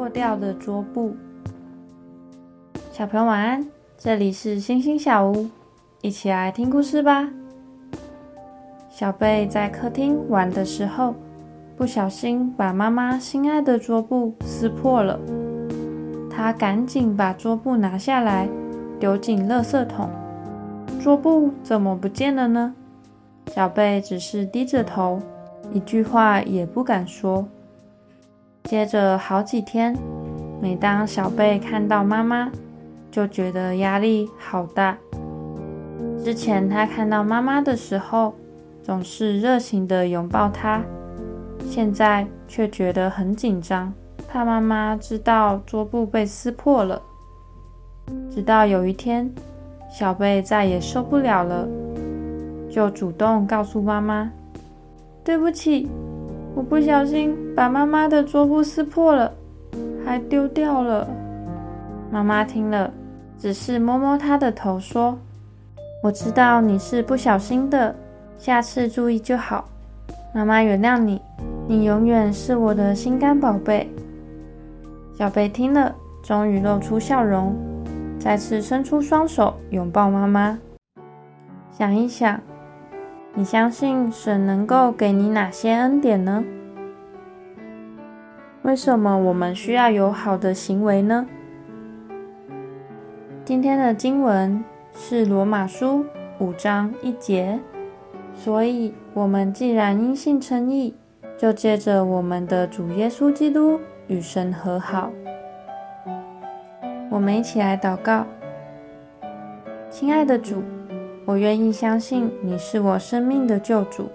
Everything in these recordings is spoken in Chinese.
破掉的桌布。小朋友晚安，这里是星星小屋，一起来听故事吧。小贝在客厅玩的时候，不小心把妈妈心爱的桌布撕破了。他赶紧把桌布拿下来，丢进垃圾桶。桌布怎么不见了呢？小贝只是低着头，一句话也不敢说。接着好几天，每当小贝看到妈妈，就觉得压力好大。之前他看到妈妈的时候，总是热情地拥抱她，现在却觉得很紧张，怕妈妈知道桌布被撕破了。直到有一天，小贝再也受不了了，就主动告诉妈妈：“对不起。”我不小心把妈妈的桌布撕破了，还丢掉了。妈妈听了，只是摸摸她的头，说：“我知道你是不小心的，下次注意就好。妈妈原谅你，你永远是我的心肝宝贝。”小贝听了，终于露出笑容，再次伸出双手拥抱妈妈。想一想。你相信神能够给你哪些恩典呢？为什么我们需要有好的行为呢？今天的经文是罗马书五章一节，所以我们既然因信称义，就借着我们的主耶稣基督与神和好。我们一起来祷告，亲爱的主。我愿意相信你是我生命的救主，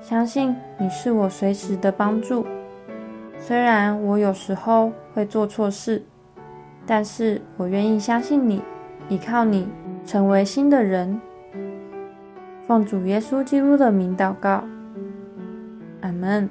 相信你是我随时的帮助。虽然我有时候会做错事，但是我愿意相信你，依靠你，成为新的人。奉主耶稣基督的名祷告，阿门。